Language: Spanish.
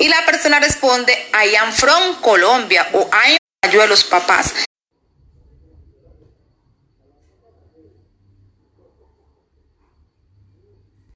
Y la persona responde, I am from Colombia o I am de los papás.